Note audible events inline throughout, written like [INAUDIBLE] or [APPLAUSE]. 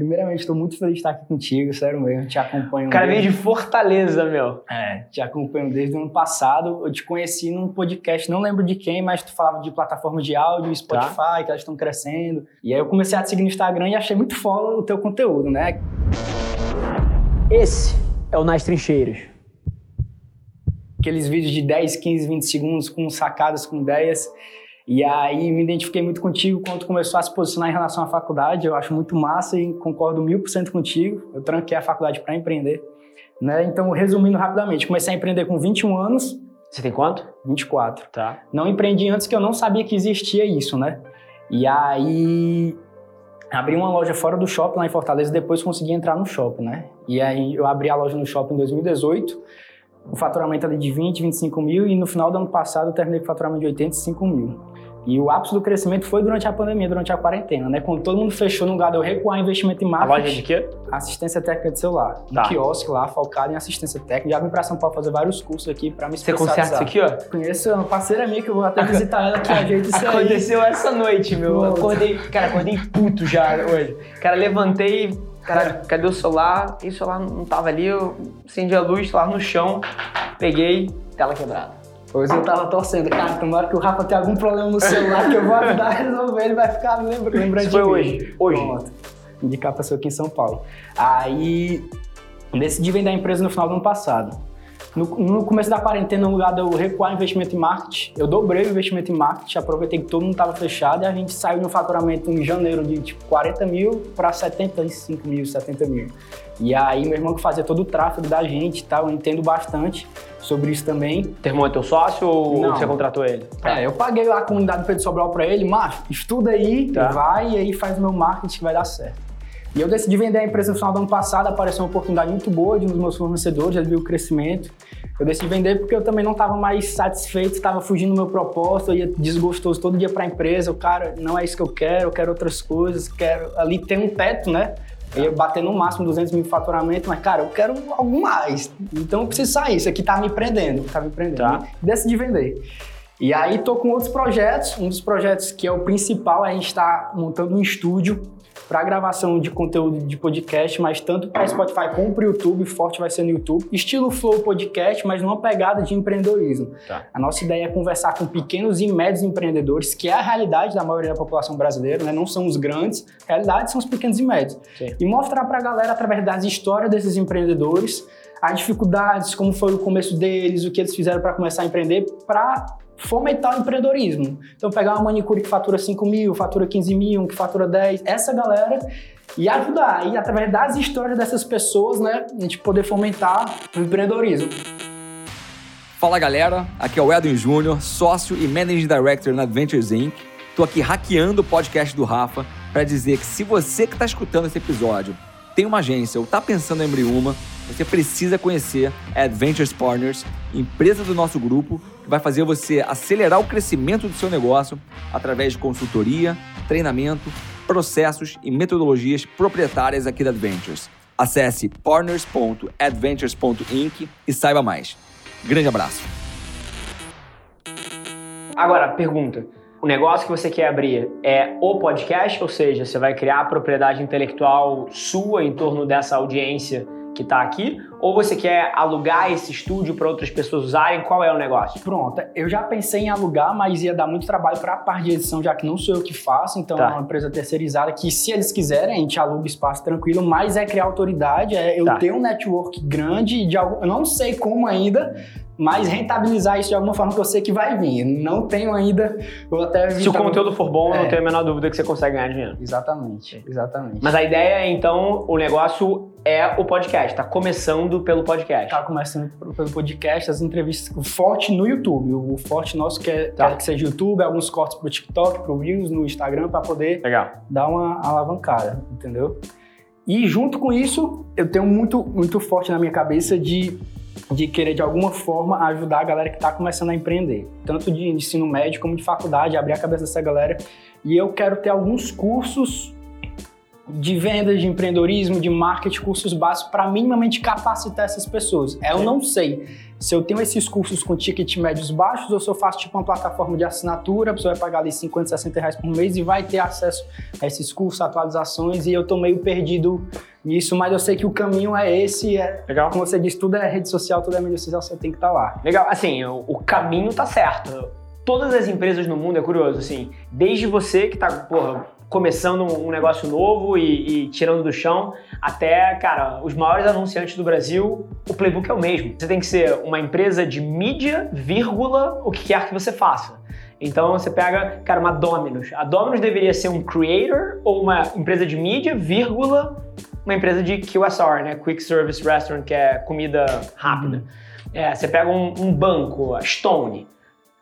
Primeiramente, estou muito feliz de estar aqui contigo, sério mesmo. Te acompanho. O cara veio de Fortaleza, meu. É, te acompanho desde o ano passado. Eu te conheci num podcast, não lembro de quem, mas tu falava de plataforma de áudio, Spotify, tá. que elas estão crescendo. E aí eu comecei a te seguir no Instagram e achei muito foda o teu conteúdo, né? Esse é o Nas Trincheiras. Aqueles vídeos de 10, 15, 20 segundos com sacadas, com ideias. E aí me identifiquei muito contigo quando começou a se posicionar em relação à faculdade. Eu acho muito massa e concordo mil por cento contigo. Eu tranquei a faculdade para empreender. Né? Então, resumindo rapidamente, comecei a empreender com 21 anos. Você tem quanto? 24. Tá. Não empreendi antes que eu não sabia que existia isso, né? E aí abri uma loja fora do shopping lá em Fortaleza, depois consegui entrar no shopping, né? E aí eu abri a loja no shopping em 2018, o faturamento ali de 20, 25 mil, e no final do ano passado eu terminei com faturamento de 85 mil. E o ápice do crescimento foi durante a pandemia, durante a quarentena, né? Quando todo mundo fechou no lugar de eu recuar investimento em marketing. A loja de quê? Assistência técnica de celular. Tá. Um quiosque lá, focado em assistência técnica. Já vim pra São Paulo fazer vários cursos aqui pra me Você especializar. conserta isso aqui, ó? Conheço uma parceira minha que eu vou até visitar ela que ajeita isso aí. Aconteceu essa noite, meu. Acordei, cara, acordei puto já hoje. Cara, levantei, cara, cadê o celular? E o celular não tava ali, eu acendi a luz, celular no chão, peguei, tela quebrada. Hoje eu tava torcendo, cara, tomara que o Rafa tenha algum problema no celular que eu vou ajudar a resolver, ele vai ficar lembra- lembrando Isso de foi mim. hoje, hoje. Pronto. Indicar pra pessoa aqui em São Paulo. Aí, decidi vender a empresa no final do ano passado. No, no começo da quarentena, no lugar de eu recuar investimento em marketing, eu dobrei o investimento em marketing, aproveitei que todo mundo estava fechado e a gente saiu no faturamento em janeiro de tipo 40 mil para 75 mil, 70 mil. E aí, meu irmão que fazia todo o tráfego da gente e tal, eu entendo bastante sobre isso também. Teu irmão é teu sócio ou Não. você contratou ele? É, eu paguei lá a comunidade do Pedro Sobral pra ele, macho, estuda aí, Tá. vai e aí faz o meu marketing que vai dar certo. E eu decidi vender a empresa no final do ano passado, apareceu uma oportunidade muito boa de um dos meus fornecedores, ele viu o crescimento. Eu decidi vender porque eu também não estava mais satisfeito, estava fugindo do meu propósito, eu ia desgostoso todo dia para a empresa, o cara, não é isso que eu quero, eu quero outras coisas, quero ali ter um teto, né? Eu ia bater no máximo 200 mil de faturamento, mas cara, eu quero algo mais. Então eu preciso sair, isso aqui tá me prendendo, tá me prendendo. Tá. E decidi vender. E aí tô com outros projetos. Um dos projetos que é o principal, a gente está montando um estúdio para gravação de conteúdo de podcast, mas tanto para Spotify como para o YouTube, forte vai ser no YouTube. Estilo Flow Podcast, mas numa pegada de empreendedorismo. Tá. A nossa ideia é conversar com pequenos e médios empreendedores, que é a realidade da maioria da população brasileira, né? não são os grandes, a realidade são os pequenos e médios. Sim. E mostrar para a galera, através das histórias desses empreendedores, as dificuldades, como foi o começo deles, o que eles fizeram para começar a empreender, para fomentar o empreendedorismo. Então, pegar uma manicure que fatura 5 mil, fatura 15 mil, que fatura 10, essa galera, e ajudar. E através das histórias dessas pessoas, né, a gente poder fomentar o empreendedorismo. Fala galera, aqui é o Edwin Júnior, sócio e Managing Director na Adventures Inc. Tô aqui hackeando o podcast do Rafa para dizer que se você que está escutando esse episódio tem uma agência ou está pensando em abrir uma, você precisa conhecer a Adventures Partners, empresa do nosso grupo que vai fazer você acelerar o crescimento do seu negócio através de consultoria, treinamento, processos e metodologias proprietárias aqui da Adventures. Acesse partners.adventures.inc e saiba mais. Grande abraço. Agora, pergunta. O negócio que você quer abrir é o podcast, ou seja, você vai criar a propriedade intelectual sua em torno dessa audiência que está aqui, ou você quer alugar esse estúdio para outras pessoas usarem? Qual é o negócio? Pronto, eu já pensei em alugar, mas ia dar muito trabalho para a parte de edição, já que não sou eu que faço, então Tá. é uma empresa terceirizada que, se eles quiserem, a gente aluga espaço tranquilo, mas é criar autoridade, é eu Tá. ter um network grande, de algum, eu não sei como ainda, mas rentabilizar isso de alguma forma que eu sei que vai vir. Não tenho ainda, vou até... Se o conteúdo for bom, eu não É. tenho a menor dúvida que você consegue ganhar dinheiro. Exatamente, exatamente. Mas a ideia é, então, o negócio é o podcast. Tá começando pelo podcast. Tá começando pelo podcast, as entrevistas, o forte no YouTube. O forte nosso que é Tá. quer que seja YouTube, alguns cortes pro TikTok, pro Reels, no Instagram, para poder Legal. dar uma alavancada, entendeu? E junto com isso, eu tenho muito, muito forte na minha cabeça de, de querer, de alguma forma, ajudar a galera que está começando a empreender. Tanto de ensino médio como de faculdade, abrir a cabeça dessa galera. E eu quero ter alguns cursos de vendas, de empreendedorismo, de marketing, cursos básicos para minimamente capacitar essas pessoas. É, eu não sei se eu tenho esses cursos com ticket médios baixos ou se eu faço tipo uma plataforma de assinatura, a pessoa vai pagar ali 50, 60 reais por mês e vai ter acesso a esses cursos, atualizações e eu tô meio perdido nisso, mas eu sei que o caminho é esse. É, Legal. Como você disse, tudo é rede social, tudo é mídia social, você tem que estar tá lá. Legal, assim, o, o caminho tá certo. Todas as empresas no mundo, é curioso, assim, desde você que tá, porra, começando um negócio novo e, e, tirando do chão, até, cara, os maiores anunciantes do Brasil, o playbook é o mesmo. Você tem que ser uma empresa de mídia, vírgula, o que quer que você faça. Então você pega, cara, uma Domino's. A Domino's deveria ser um creator ou uma empresa de mídia, vírgula, uma empresa de QSR, né? Quick Service Restaurant, que é comida rápida. É, você pega um, um banco, a Stone.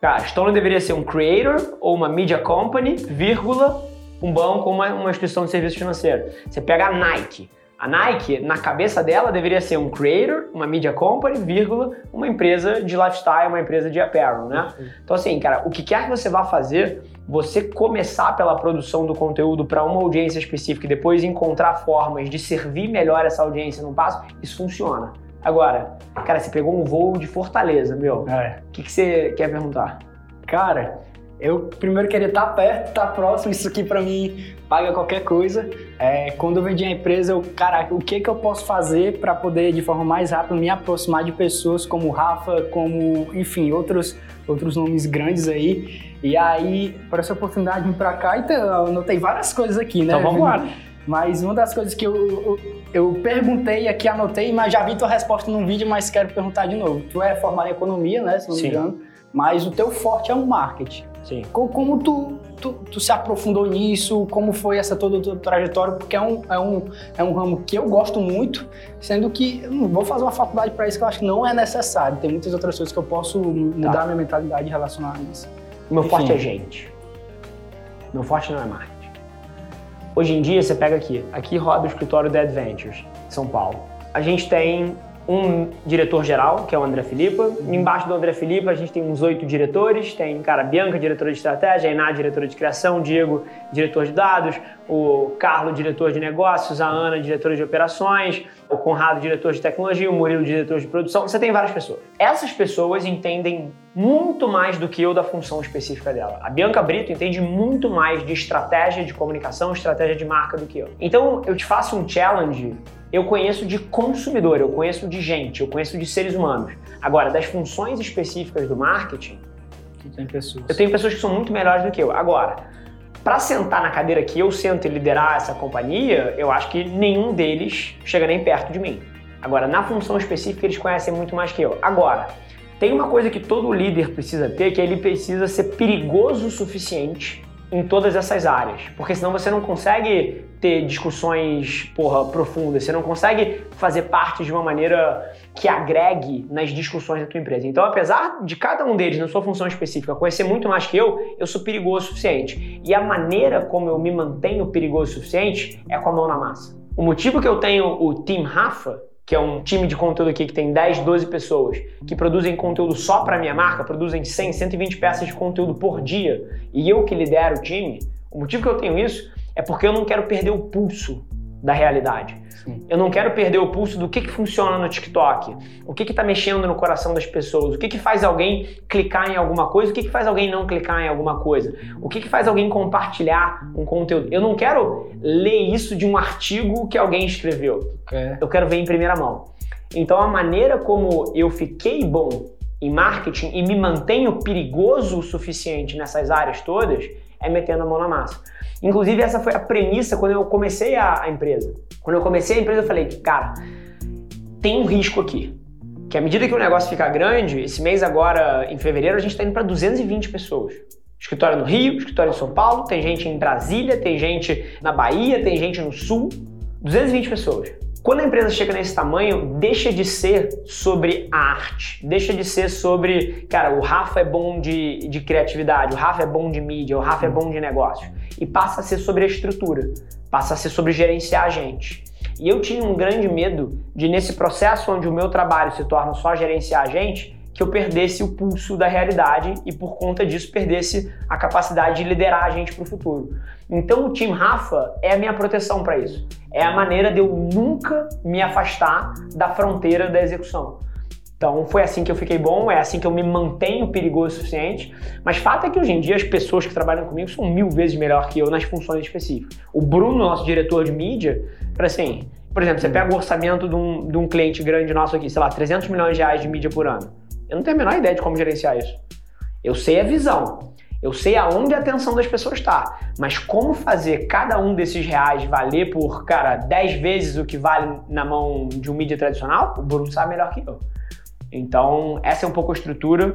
Cara, Stone deveria ser um creator ou uma media company, vírgula, um banco ou uma, uma instituição de serviço financeiro. Você pega a Nike. A Nike, na cabeça dela, deveria ser um creator, uma media company, vírgula, uma empresa de lifestyle, uma empresa de apparel, né? Então, assim, cara, o que quer que você vá fazer, você começar pela produção do conteúdo para uma audiência específica e depois encontrar formas de servir melhor essa audiência num passo, isso funciona. Agora, cara, você pegou um voo de Fortaleza, meu. É. O é. que, que você quer perguntar? Cara, eu primeiro queria estar perto, estar próximo, isso aqui para mim paga qualquer coisa. É, quando eu vendi a empresa, eu, cara, o que que eu posso fazer para poder de forma mais rápida me aproximar de pessoas como Rafa, como, enfim, outros outros nomes grandes aí. E aí, por essa oportunidade de vir para cá, então eu anotei várias coisas aqui, né? Então vamos lá. Mas uma das coisas que eu, eu, eu, perguntei aqui, anotei, mas já vi tua resposta num vídeo, mas quero perguntar de novo. Tu é formado em economia, né? Se não Sim. me engano. Mas o teu forte é o marketing. Sim. Como, como tu, tu, tu, se aprofundou nisso? Como foi essa toda a tua trajetória? Porque é um, é, um, é um ramo que eu gosto muito, sendo que eu não vou fazer uma faculdade para isso que eu acho que não é necessário. Tem muitas outras coisas que eu posso mudar tá. minha mentalidade relacionada a isso. O meu Enfim. forte é gente. Meu forte não é marketing. Hoje em dia, você pega aqui. Aqui roda o escritório da Adventures, São Paulo. A gente tem um diretor-geral, que é o André Filipa. Embaixo do André Filipa, a gente tem uns oito diretores. Tem, cara, Bianca, diretora de estratégia, a Iná, diretora de criação, Diego, diretor de dados, o Carlos, diretor de negócios, a Ana, diretora de operações, o Conrado, diretor de tecnologia, o Murilo, diretor de produção. Você tem várias pessoas. Essas pessoas entendem muito mais do que eu da função específica dela. A Bianca Brito entende muito mais de estratégia de comunicação, estratégia de marca do que eu. Então, eu te faço um challenge eu conheço de consumidor, eu conheço de gente, eu conheço de seres humanos. Agora, das funções específicas do marketing, eu tenho pessoas que são muito melhores do que eu. Agora, para sentar na cadeira que eu sento e liderar essa companhia, eu acho que nenhum deles chega nem perto de mim. Agora, na função específica, eles conhecem muito mais que eu. Agora, tem uma coisa que todo líder precisa ter, que ele precisa ser perigoso o suficiente em todas essas áreas, porque senão você não consegue ter discussões porra, profundas, você não consegue fazer parte de uma maneira que agregue nas discussões da tua empresa. Então, apesar de cada um deles, na sua função específica, conhecer muito mais que eu, eu sou perigoso o suficiente. E a maneira como eu me mantenho perigoso o suficiente é com a mão na massa. O motivo que eu tenho o Team Rafa que é um time de conteúdo aqui que tem 10, 12 pessoas, que produzem conteúdo só para minha marca, produzem 100, 120 peças de conteúdo por dia, e eu que lidero o time, o motivo que eu tenho isso é porque eu não quero perder o pulso da realidade. Sim. Eu não quero perder o pulso do que, que funciona no TikTok, o que está mexendo no coração das pessoas, o que, que faz alguém clicar em alguma coisa, o que, que faz alguém não clicar em alguma coisa, o que, que faz alguém compartilhar um conteúdo. Eu não quero ler isso de um artigo que alguém escreveu. É. Eu quero ver em primeira mão. Então, a maneira como eu fiquei bom em marketing e me mantenho perigoso o suficiente nessas áreas todas é metendo a mão na massa. Inclusive, essa foi a premissa quando eu comecei a, a empresa. Quando eu comecei a empresa, eu falei, cara, tem um risco aqui. Que à medida que o negócio fica grande, esse mês agora, em fevereiro, a gente está indo para 220 pessoas. Escritório no Rio, escritório em São Paulo, tem gente em Brasília, tem gente na Bahia, tem gente no Sul. 220 pessoas. Quando a empresa chega nesse tamanho, deixa de ser sobre a arte, deixa de ser sobre, cara, o Rafa é bom de, de criatividade, o Rafa é bom de mídia, o Rafa é bom de negócio. E passa a ser sobre a estrutura, passa a ser sobre gerenciar a gente. E eu tinha um grande medo de, nesse processo onde o meu trabalho se torna só gerenciar a gente, que eu perdesse o pulso da realidade e por conta disso perdesse a capacidade de liderar a gente para o futuro. Então o Team Rafa é a minha proteção para isso. É a maneira de eu nunca me afastar da fronteira da execução. Então foi assim que eu fiquei bom, é assim que eu me mantenho perigoso o suficiente. Mas fato é que hoje em dia as pessoas que trabalham comigo são mil vezes melhor que eu nas funções específicas. O Bruno, nosso diretor de mídia, assim, por exemplo, você pega o orçamento de um, de um cliente grande nosso aqui, sei lá, 300 milhões de reais de mídia por ano. Eu não tenho a menor ideia de como gerenciar isso. Eu sei a visão, eu sei aonde a atenção das pessoas está, mas como fazer cada um desses reais valer por, cara, 10 vezes o que vale na mão de um mídia tradicional, o Bruno sabe melhor que eu. Então, essa é um pouco a estrutura.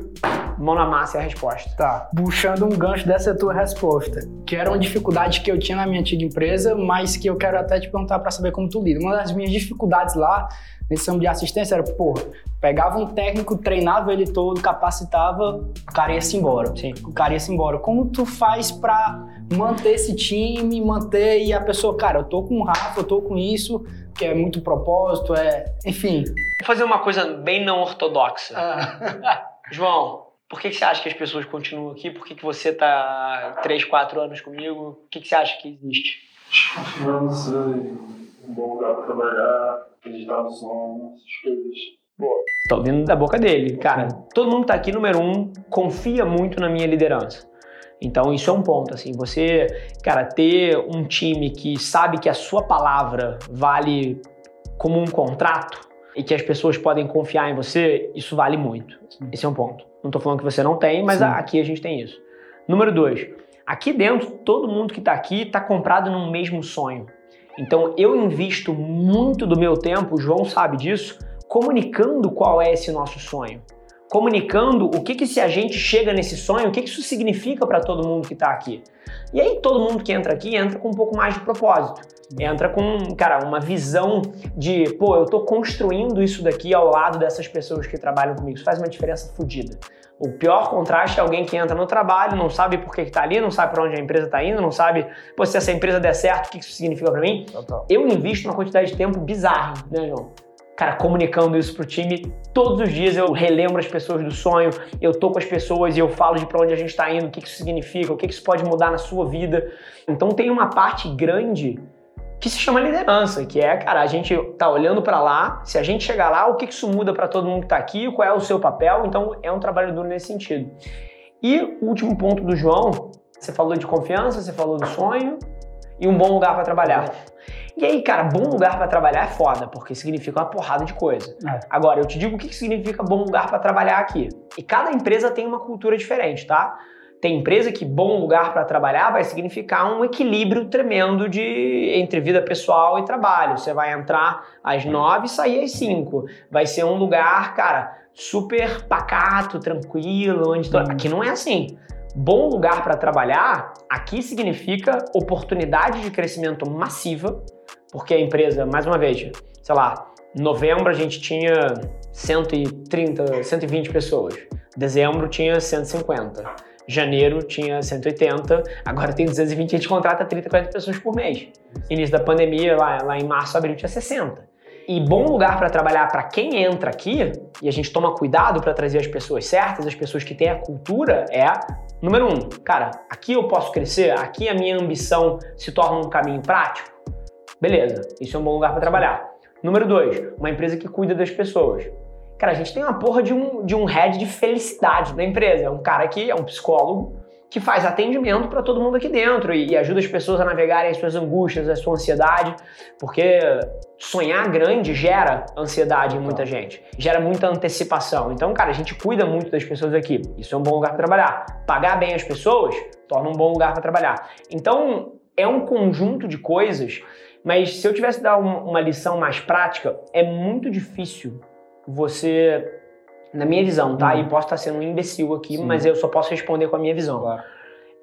Mão na massa é a resposta. Tá. Puxando um gancho dessa tua resposta, que era uma dificuldade que eu tinha na minha antiga empresa, mas que eu quero até te perguntar para saber como tu lida. Uma das minhas dificuldades lá, nesse âmbito de assistência, era, porra, pegava um técnico, treinava ele todo, capacitava, o cara ia se embora. Sim. O cara ia se embora. Como tu faz para manter esse time, manter e a pessoa, cara, eu tô com o Rafa, eu tô com isso, que é muito propósito, é. Enfim. Vou fazer uma coisa bem não ortodoxa. Ah. [LAUGHS] João, por que, que você acha que as pessoas continuam aqui? Por que, que você está 3, 4 anos comigo? O que, que você acha que existe? Confiança, um bom lugar para trabalhar, acreditar no sonho, essas coisas. Boa. Tô ouvindo da boca dele. Cara, todo mundo tá aqui, número um, confia muito na minha liderança. Então isso é um ponto, assim, você, cara, ter um time que sabe que a sua palavra vale como um contrato e que as pessoas podem confiar em você, isso vale muito. Esse é um ponto. Não tô falando que você não tem, mas Sim. aqui a gente tem isso. Número dois, aqui dentro, todo mundo que tá aqui tá comprado num mesmo sonho. Então eu invisto muito do meu tempo, o João sabe disso, comunicando qual é esse nosso sonho. Comunicando o que, que se a gente chega nesse sonho, o que, que isso significa para todo mundo que está aqui. E aí todo mundo que entra aqui entra com um pouco mais de propósito. Entra com, cara, uma visão de, pô, eu tô construindo isso daqui ao lado dessas pessoas que trabalham comigo. Isso faz uma diferença fodida. O pior contraste é alguém que entra no trabalho, não sabe por que, que tá ali, não sabe para onde a empresa tá indo, não sabe, pô, se essa empresa der certo, o que, que isso significa para mim. Total. Eu invisto uma quantidade de tempo bizarra, né, João? Cara, comunicando isso pro time, todos os dias eu relembro as pessoas do sonho, eu tô com as pessoas e eu falo de pra onde a gente tá indo, o que que isso significa, o que que isso pode mudar na sua vida. Então tem uma parte grande que se chama liderança, que é, cara, a gente tá olhando para lá, se a gente chegar lá, o que que isso muda para todo mundo que tá aqui, qual é o seu papel, então é um trabalho duro nesse sentido. E o último ponto do João, você falou de confiança, você falou do sonho e um bom lugar para trabalhar. E aí, cara, bom lugar para trabalhar é foda, porque significa uma porrada de coisa. É. Agora, eu te digo o que significa bom lugar para trabalhar aqui. E cada empresa tem uma cultura diferente, tá? Tem empresa que bom lugar para trabalhar vai significar um equilíbrio tremendo de entre vida pessoal e trabalho. Você vai entrar às nove e sair às cinco. Vai ser um lugar, cara, super pacato, tranquilo, onde to- aqui não é assim. Bom lugar para trabalhar aqui significa oportunidade de crescimento massiva, porque a empresa, mais uma vez, sei lá, novembro a gente tinha 130, 120 pessoas. Dezembro tinha 150. Janeiro tinha 180, agora tem 220, a gente contrata 30, 40 pessoas por mês. Início da pandemia, lá, lá em março, abril, tinha 60. E bom lugar para trabalhar para quem entra aqui, e a gente toma cuidado para trazer as pessoas certas, as pessoas que têm a cultura, é número um, cara, aqui eu posso crescer, aqui a minha ambição se torna um caminho prático. Beleza, isso é um bom lugar para trabalhar. Número dois, uma empresa que cuida das pessoas. Cara, a gente tem uma porra de um, de um head de felicidade da empresa. É um cara que é um psicólogo que faz atendimento para todo mundo aqui dentro e, e ajuda as pessoas a navegarem as suas angústias, a sua ansiedade, porque sonhar grande gera ansiedade em muita gente, gera muita antecipação. Então, cara, a gente cuida muito das pessoas aqui. Isso é um bom lugar para trabalhar. Pagar bem as pessoas torna um bom lugar para trabalhar. Então, é um conjunto de coisas, mas se eu tivesse que dar um- uma lição mais prática, é muito difícil você, na minha visão, tá? Uhum. E posso estar sendo um imbecil aqui, Sim. mas eu só posso responder com a minha visão. Claro.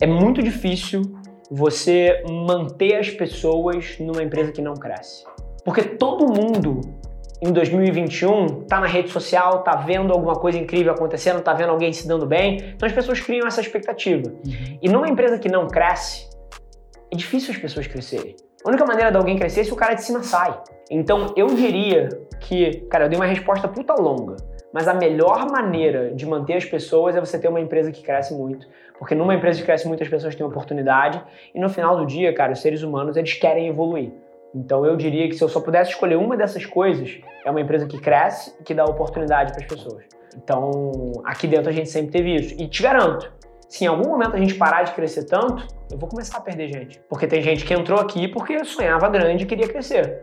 É muito difícil você manter as pessoas numa empresa que não cresce. Porque todo mundo em 2021 tá na rede social, tá vendo alguma coisa incrível acontecendo, tá vendo alguém se dando bem, então as pessoas criam essa expectativa. E numa empresa que não cresce, é difícil as pessoas crescerem. A única maneira de alguém crescer é se o cara de cima sai. Então eu diria que, cara, eu dei uma resposta puta longa, Mas a melhor maneira de manter as pessoas é você ter uma empresa que cresce muito. Porque numa empresa que cresce muito, as pessoas têm oportunidade. E no final do dia, cara, os seres humanos, eles querem evoluir. Então eu diria que se eu só pudesse escolher uma dessas coisas, é uma empresa que cresce e que dá oportunidade para as pessoas. Então, aqui dentro a gente sempre teve isso. E te garanto, se em algum momento a gente parar de crescer tanto, eu vou começar a perder gente. Porque tem gente que entrou aqui porque sonhava grande e queria crescer.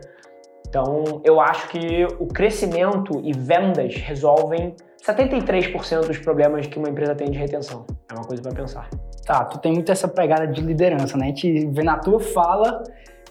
Então, eu acho que o crescimento e vendas resolvem 73% dos problemas que uma empresa tem de retenção. É uma coisa para pensar. Tá, tu tem muito essa pegada de liderança, né? A gente vê na tua fala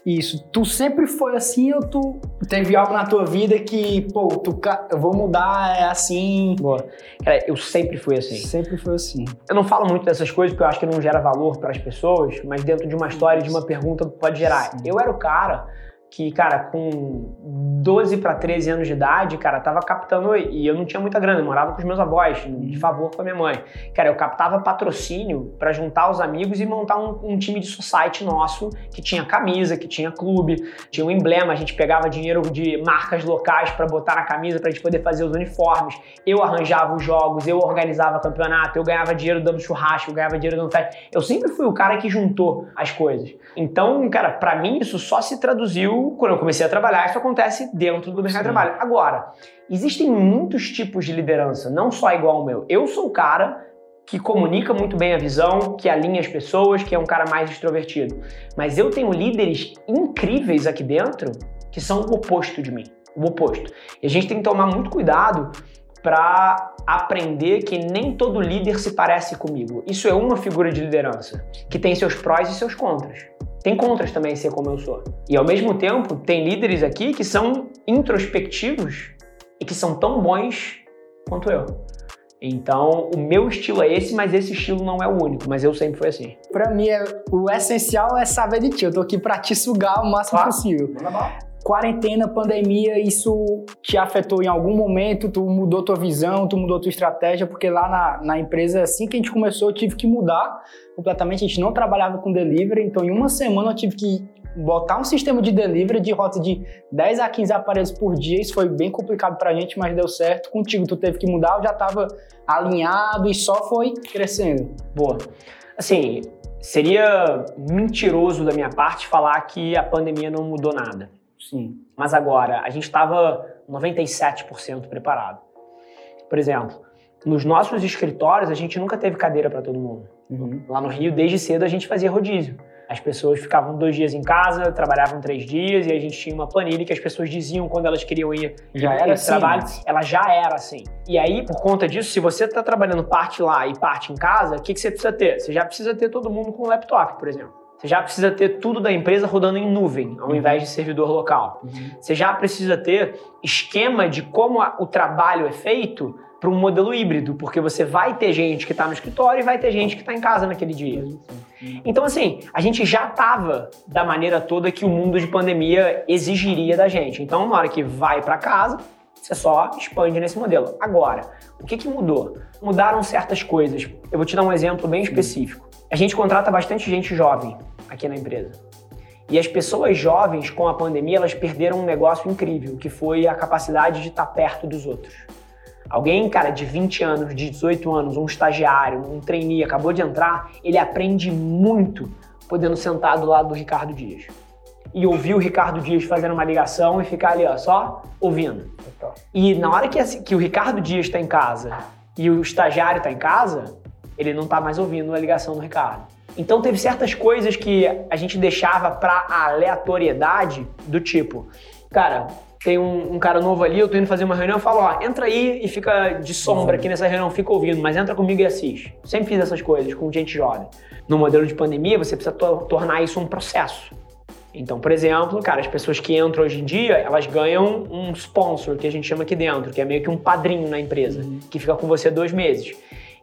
isso. Tu sempre foi assim ou tu teve algo na tua vida que, pô, tu, eu vou mudar, é assim? Boa. Cara, eu sempre fui assim. Sempre foi assim. Eu não falo muito dessas coisas porque eu acho que não gera valor para as pessoas, mas dentro de uma história, de uma pergunta, pode gerar. Eu era o cara que, cara, com 12 para 13 anos de idade, cara, tava captando e eu não tinha muita grana, eu morava com os meus avós, de uhum. favor com a minha mãe. Cara, eu captava patrocínio para juntar os amigos e montar um, um, time de society nosso que tinha camisa, que tinha clube, tinha um emblema, a gente pegava dinheiro de marcas locais para botar na camisa pra gente poder fazer os uniformes. Eu arranjava os jogos, eu organizava campeonato, eu ganhava dinheiro dando churrasco, eu ganhava dinheiro dando festa. Eu sempre fui o cara que juntou as coisas. Então, cara, para mim isso só se traduziu quando eu comecei a trabalhar, isso acontece dentro do mercado Sim. de trabalho. Agora, existem muitos tipos de liderança, não só igual ao meu. Eu sou o cara que comunica muito bem a visão, que alinha as pessoas, que é um cara mais extrovertido. Mas eu tenho líderes incríveis aqui dentro que são o oposto de mim, o oposto. E a gente tem que tomar muito cuidado para aprender que nem todo líder se parece comigo. Isso é uma figura de liderança que tem seus prós e seus contras. Tem contras também ser como eu sou. E ao mesmo tempo, tem líderes aqui que são introspectivos e que são tão bons quanto eu. Então, o meu estilo é esse, mas esse estilo não é o único, mas eu sempre fui assim. Para mim, é, o essencial é saber de ti. Eu tô aqui para te sugar o máximo claro. possível quarentena, pandemia, isso te afetou em algum momento? Tu mudou tua visão, tu mudou tua estratégia? Porque lá na, na empresa, assim que a gente começou, eu tive que mudar completamente. A gente não trabalhava com delivery, então em uma semana eu tive que botar um sistema de delivery de rota de 10 a 15 aparelhos por dia. Isso foi bem complicado pra gente, mas deu certo. Contigo, tu teve que mudar, eu já tava alinhado e só foi crescendo. Boa. Assim, seria mentiroso da minha parte falar que a pandemia não mudou nada. Sim. Mas agora, a gente estava 97% preparado. Por exemplo, nos nossos escritórios, a gente nunca teve cadeira para todo mundo. Uhum. Lá no Rio, desde cedo, a gente fazia rodízio. As pessoas ficavam dois dias em casa, trabalhavam três dias, e a gente tinha uma planilha que as pessoas diziam quando elas queriam ir já era assim, trabalho. Ela já era assim. E aí, por conta disso, se você está trabalhando parte lá e parte em casa, o que, que você precisa ter? Você já precisa ter todo mundo com laptop, por exemplo. Você já precisa ter tudo da empresa rodando em nuvem, ao invés de servidor local. Uhum. Você já precisa ter esquema de como a, o trabalho é feito para um modelo híbrido, porque você vai ter gente que está no escritório e vai ter gente que está em casa naquele dia. Então, assim, a gente já estava da maneira toda que o mundo de pandemia exigiria da gente. Então, na hora que vai para casa, você só expande nesse modelo. Agora, o que, que mudou? Mudaram certas coisas. Eu vou te dar um exemplo bem específico. A gente contrata bastante gente jovem aqui na empresa. E as pessoas jovens, com a pandemia, elas perderam um negócio incrível, que foi a capacidade de estar perto dos outros. Alguém, cara, de 20 anos, de 18 anos, um estagiário, um trainee, acabou de entrar, ele aprende muito podendo sentar do lado do Ricardo Dias. E ouvir o Ricardo Dias fazendo uma ligação e ficar ali, ó, só ouvindo. E na hora que, que o Ricardo Dias está em casa e o estagiário está em casa, ele não está mais ouvindo a ligação do Ricardo. Então teve certas coisas que a gente deixava para aleatoriedade do tipo, cara, tem um, um, cara novo ali, eu tô indo fazer uma reunião, eu falo, ó, entra aí e fica de sombra aqui nessa reunião, fica ouvindo, mas entra comigo e assiste. Sempre fiz essas coisas com gente jovem. No modelo de pandemia, você precisa to tornar isso um processo. Então, por exemplo, cara, as pessoas que entram hoje em dia, elas ganham um sponsor, que a gente chama aqui dentro, que é meio que um padrinho na empresa, uhum. que fica com você dois meses.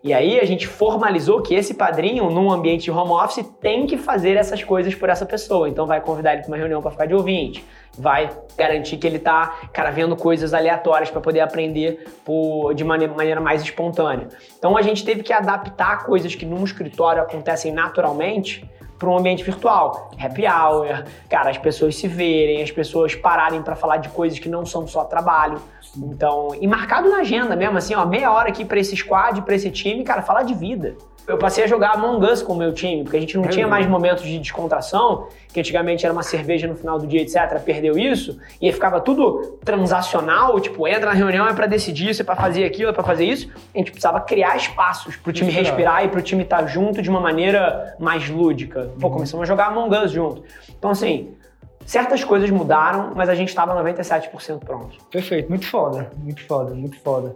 E aí a gente formalizou que esse padrinho, num ambiente de home office, tem que fazer essas coisas por essa pessoa. Então vai convidar ele para uma reunião para ficar de ouvinte, vai garantir que ele tá, cara, vendo coisas aleatórias para poder aprender por, de maneira, maneira mais espontânea. Então a gente teve que adaptar coisas que num escritório acontecem naturalmente para um ambiente virtual. Happy hour, cara, as pessoas se verem, as pessoas pararem para falar de coisas que não são só trabalho. Então, e marcado na agenda mesmo, assim, ó, meia hora aqui para esse squad, para esse time, cara, falar de vida. Eu passei a jogar Among Us com o meu time, porque a gente não tinha mais momentos de descontração, que antigamente era uma cerveja no final do dia, etc. Perdeu isso, e ficava tudo transacional, tipo, entra na reunião é para decidir, isso é para fazer aquilo, é para fazer isso. A gente precisava criar espaços pro time respirar e pro time estar tá junto de uma maneira mais lúdica. Pô, começamos a jogar Among Us junto. Então, assim, certas coisas mudaram, mas a gente estava 97% pronto. Perfeito, muito foda, muito foda, muito foda.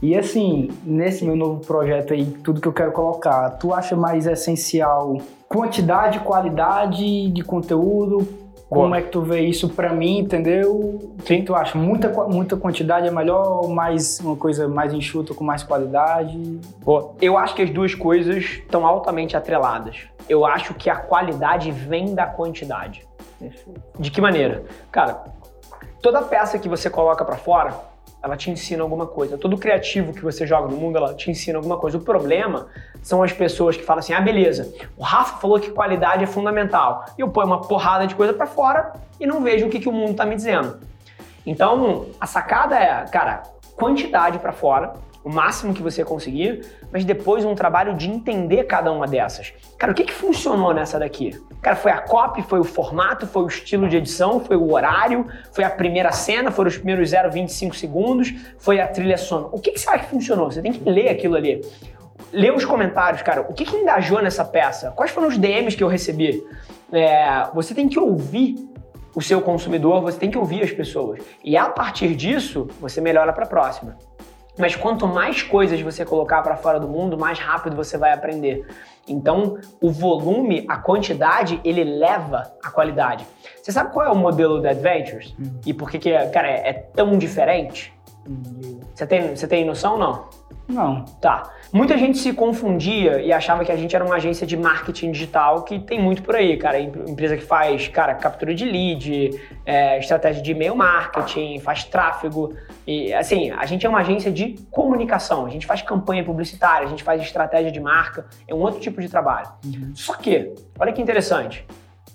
E assim, nesse meu novo projeto aí, tudo que eu quero colocar, tu acha mais essencial quantidade, qualidade de conteúdo? Boa. Como é que tu vê isso para mim, entendeu? O que tu acha? Muita, muita quantidade é melhor ou mais uma coisa mais enxuta com mais qualidade? Boa. Eu acho que as duas coisas estão altamente atreladas. Eu acho que a qualidade vem da quantidade. De que maneira? Cara, toda peça que você coloca para fora, ela te ensina alguma coisa. Todo criativo que você joga no mundo, ela te ensina alguma coisa. O problema são as pessoas que falam assim: ah, beleza, o Rafa falou que qualidade é fundamental. E eu ponho uma porrada de coisa para fora e não vejo o que, que o mundo tá me dizendo. Então, a sacada é, cara, quantidade para fora o máximo que você conseguir, mas depois um trabalho de entender cada uma dessas. Cara, o que, que funcionou nessa daqui? Cara, foi a copy, foi o formato, foi o estilo de edição, foi o horário, foi a primeira cena, foram os primeiros 0,25 segundos, foi a trilha sonora. O que, que você acha que funcionou? Você tem que ler aquilo ali. Ler os comentários, cara. O que, que engajou nessa peça? Quais foram os DMs que eu recebi? É, você tem que ouvir o seu consumidor, você tem que ouvir as pessoas. E a partir disso, você melhora para a próxima. Mas quanto mais coisas você colocar para fora do mundo, mais rápido você vai aprender. Então, o volume, a quantidade, ele leva a qualidade. Você sabe qual é o modelo da Adventures? Uhum. E por que, que cara, é, é tão diferente? Uhum. Você tem, você tem noção ou não? Não. Tá. Muita gente se confundia e achava que a gente era uma agência de marketing digital que tem muito por aí, cara. Empresa que faz, cara, captura de lead, é, estratégia de e-mail marketing, faz tráfego. E, assim, a gente é uma agência de comunicação. A gente faz campanha publicitária, a gente faz estratégia de marca. É um outro tipo de trabalho. Uhum. Só que, olha que interessante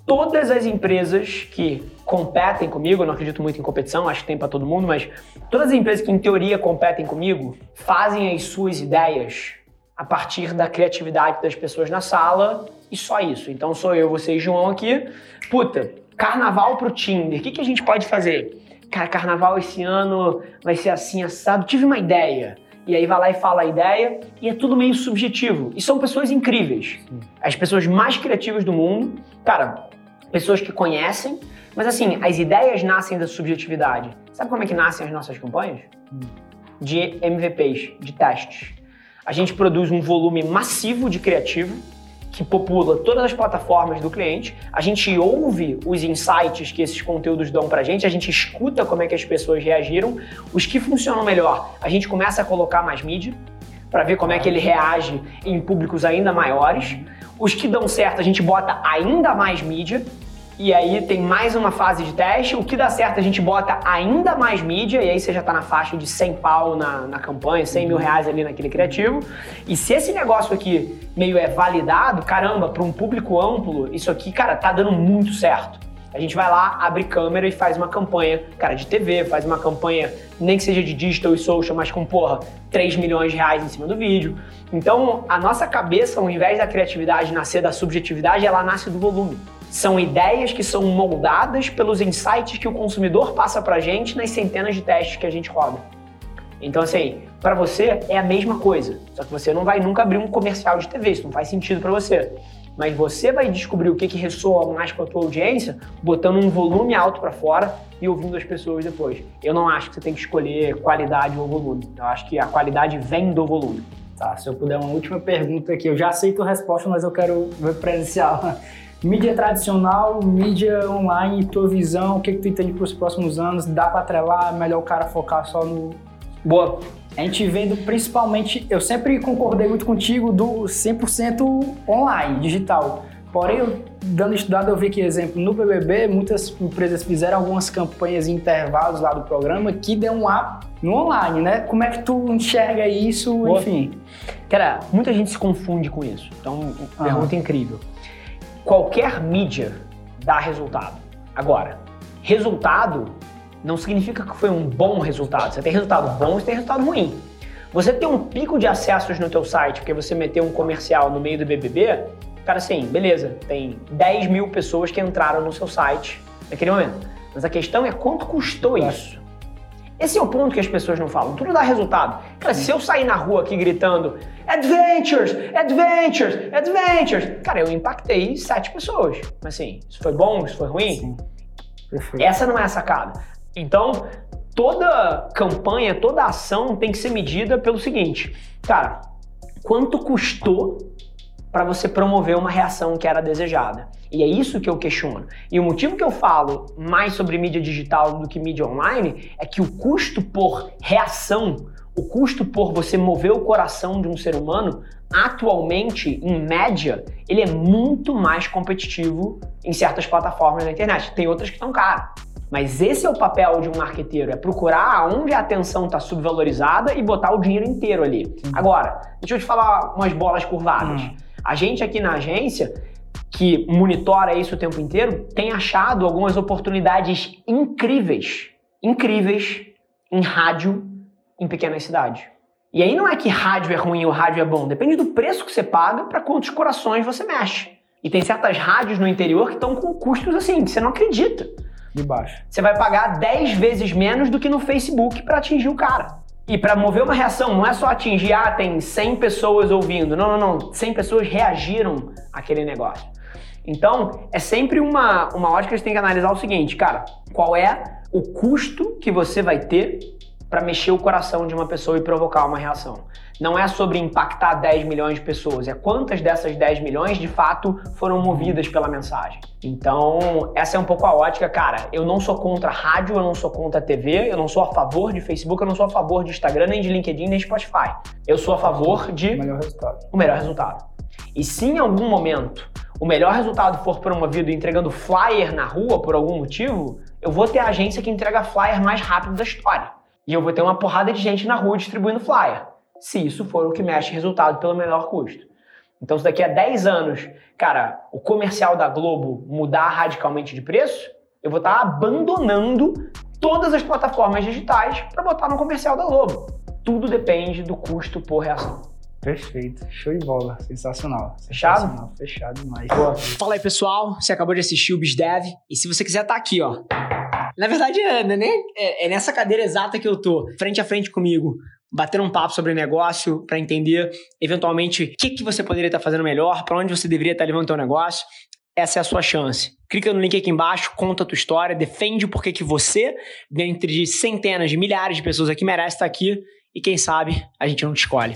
todas as empresas que competem comigo, eu não acredito muito em competição, acho que tem para todo mundo, mas todas as empresas que em teoria competem comigo fazem as suas ideias a partir da criatividade das pessoas na sala e só isso. Então sou eu, você e João aqui. Puta, carnaval pro Tinder, o que, que a gente pode fazer? Cara, carnaval esse ano vai ser assim, assado. Tive uma ideia e aí vai lá e fala a ideia, e é tudo meio subjetivo. E são pessoas incríveis. As pessoas mais criativas do mundo. Cara, pessoas que conhecem, mas assim, as ideias nascem da subjetividade. Sabe como é que nascem as nossas campanhas? De MVPs, de testes. A gente produz um volume massivo de criativo que popula todas as plataformas do cliente. A gente ouve os insights que esses conteúdos dão pra gente, a gente escuta como é que as pessoas reagiram. Os que funcionam melhor, a gente começa a colocar mais mídia para ver como é que ele reage em públicos ainda maiores. Os que dão certo, a gente bota ainda mais mídia e aí tem mais uma fase de teste. O que dá certo, a gente bota ainda mais mídia, e aí você já está na faixa de 100 pau na, na campanha, 100 mil reais ali naquele criativo. E se esse negócio aqui meio é validado, caramba, para um público amplo, isso aqui, cara, tá dando muito certo. A gente vai lá, abre câmera e faz uma campanha, cara, de TV, faz uma campanha, nem que seja de digital e social, mas com, porra, 3 milhões de reais em cima do vídeo. Então, a nossa cabeça, ao invés da criatividade nascer da subjetividade, ela nasce do volume. São ideias que são moldadas pelos insights que o consumidor passa pra gente nas centenas de testes que a gente roda. Então, assim, para você é a mesma coisa, só que você não vai nunca abrir um comercial de TV, isso não faz sentido para você. Mas você vai descobrir o que, que ressoa mais com a tua audiência, botando um volume alto para fora e ouvindo as pessoas depois. Eu não acho que você tem que escolher qualidade ou volume. Eu acho que a qualidade vem do volume. Tá, se eu puder uma última pergunta aqui, eu já aceito a resposta, mas eu quero ver presencial. Mídia tradicional, mídia online, tua visão, o que, que tu entende para os próximos anos? Dá para atrelar? Melhor o cara focar só no. Boa. A gente vendo principalmente, eu sempre concordei muito contigo do 100% online, digital. Porém, eu, dando estudado, eu vi que, exemplo, no BBB, muitas empresas fizeram algumas campanhas em intervalos lá do programa que deu um up no online, né? Como é que tu enxerga isso, Boa. enfim? Cara, muita gente se confunde com isso. Então, pergunta incrível qualquer mídia dá resultado. Agora, resultado não significa que foi um bom resultado. Você tem resultado bom, você tem resultado ruim. Você tem um pico de acessos no teu site porque você meteu um comercial no meio do BBB, cara, assim, beleza, tem 10 mil pessoas que entraram no seu site naquele momento. Mas a questão é quanto custou isso. Esse é o ponto que as pessoas não falam. Tudo dá resultado. Cara, se eu sair na rua aqui gritando Adventures, Adventures, Adventures, cara, eu impactei sete pessoas. Mas assim, isso foi bom, isso foi ruim? Sim. Perfeito. Essa não é a sacada. Então, toda campanha, toda ação tem que ser medida pelo seguinte, cara, quanto custou para você promover uma reação que era desejada. E é isso que eu questiono. E o motivo que eu falo mais sobre mídia digital do que mídia online é que o custo por reação, o custo por você mover o coração de um ser humano, atualmente, em média, ele é muito mais competitivo em certas plataformas da internet. Tem outras que estão caras. Mas esse é o papel de um marqueteiro, é procurar onde a atenção está subvalorizada e botar o dinheiro inteiro ali. Agora, deixa eu te falar umas bolas curvadas. Hum. A gente aqui na agência, que monitora isso o tempo inteiro, tem achado algumas oportunidades incríveis, incríveis em rádio em pequenas cidades. E aí não é que rádio é ruim ou rádio é bom, depende do preço que você paga para quantos corações você mexe. E tem certas rádios no interior que estão com custos assim, que você não acredita. De baixo. Você vai pagar 10 vezes menos do que no Facebook para atingir o cara. E para mover uma reação, não é só atingir, ah, tem 100 pessoas ouvindo. Não, não, não. 100 pessoas reagiram àquele negócio. Então, é sempre uma, uma ótica que você tem que analisar o seguinte, cara, qual é o custo que você vai ter para mexer o coração de uma pessoa e provocar uma reação. Não é sobre impactar 10 milhões de pessoas, é quantas dessas 10 milhões de fato foram movidas pela mensagem. Então, essa é um pouco a ótica, cara. Eu não sou contra rádio, eu não sou contra TV, eu não sou a favor de Facebook, eu não sou a favor de Instagram, nem de LinkedIn, nem de Spotify. Eu sou a favor de. O melhor resultado. O melhor resultado. E se em algum momento o melhor resultado for promovido entregando flyer na rua por algum motivo, eu vou ter a agência que entrega flyer mais rápido da história. E eu vou ter uma porrada de gente na rua distribuindo flyer, se isso for o que mexe resultado pelo menor custo. Então, se daqui a 10 anos, cara, o comercial da Globo mudar radicalmente de preço, eu vou estar abandonando todas as plataformas digitais para botar no comercial da Globo. Tudo depende do custo por reação. Perfeito, show de bola, sensacional. Fechado? Sensacional. Fechado demais. Boa. Fala aí, pessoal. Você acabou de assistir o BizDev. E se você quiser estar tá aqui, ó, na verdade, é, é, é, é nessa cadeira exata que eu tô, frente a frente comigo, bater um papo sobre negócio para entender eventualmente o que, que você poderia estar tá fazendo melhor, para onde você deveria estar tá levando o seu negócio. Essa é a sua chance. Clica no link aqui embaixo, conta a tua história, defende o porquê que você, dentre de centenas de milhares de pessoas aqui, merece estar aqui e quem sabe a gente não te escolhe.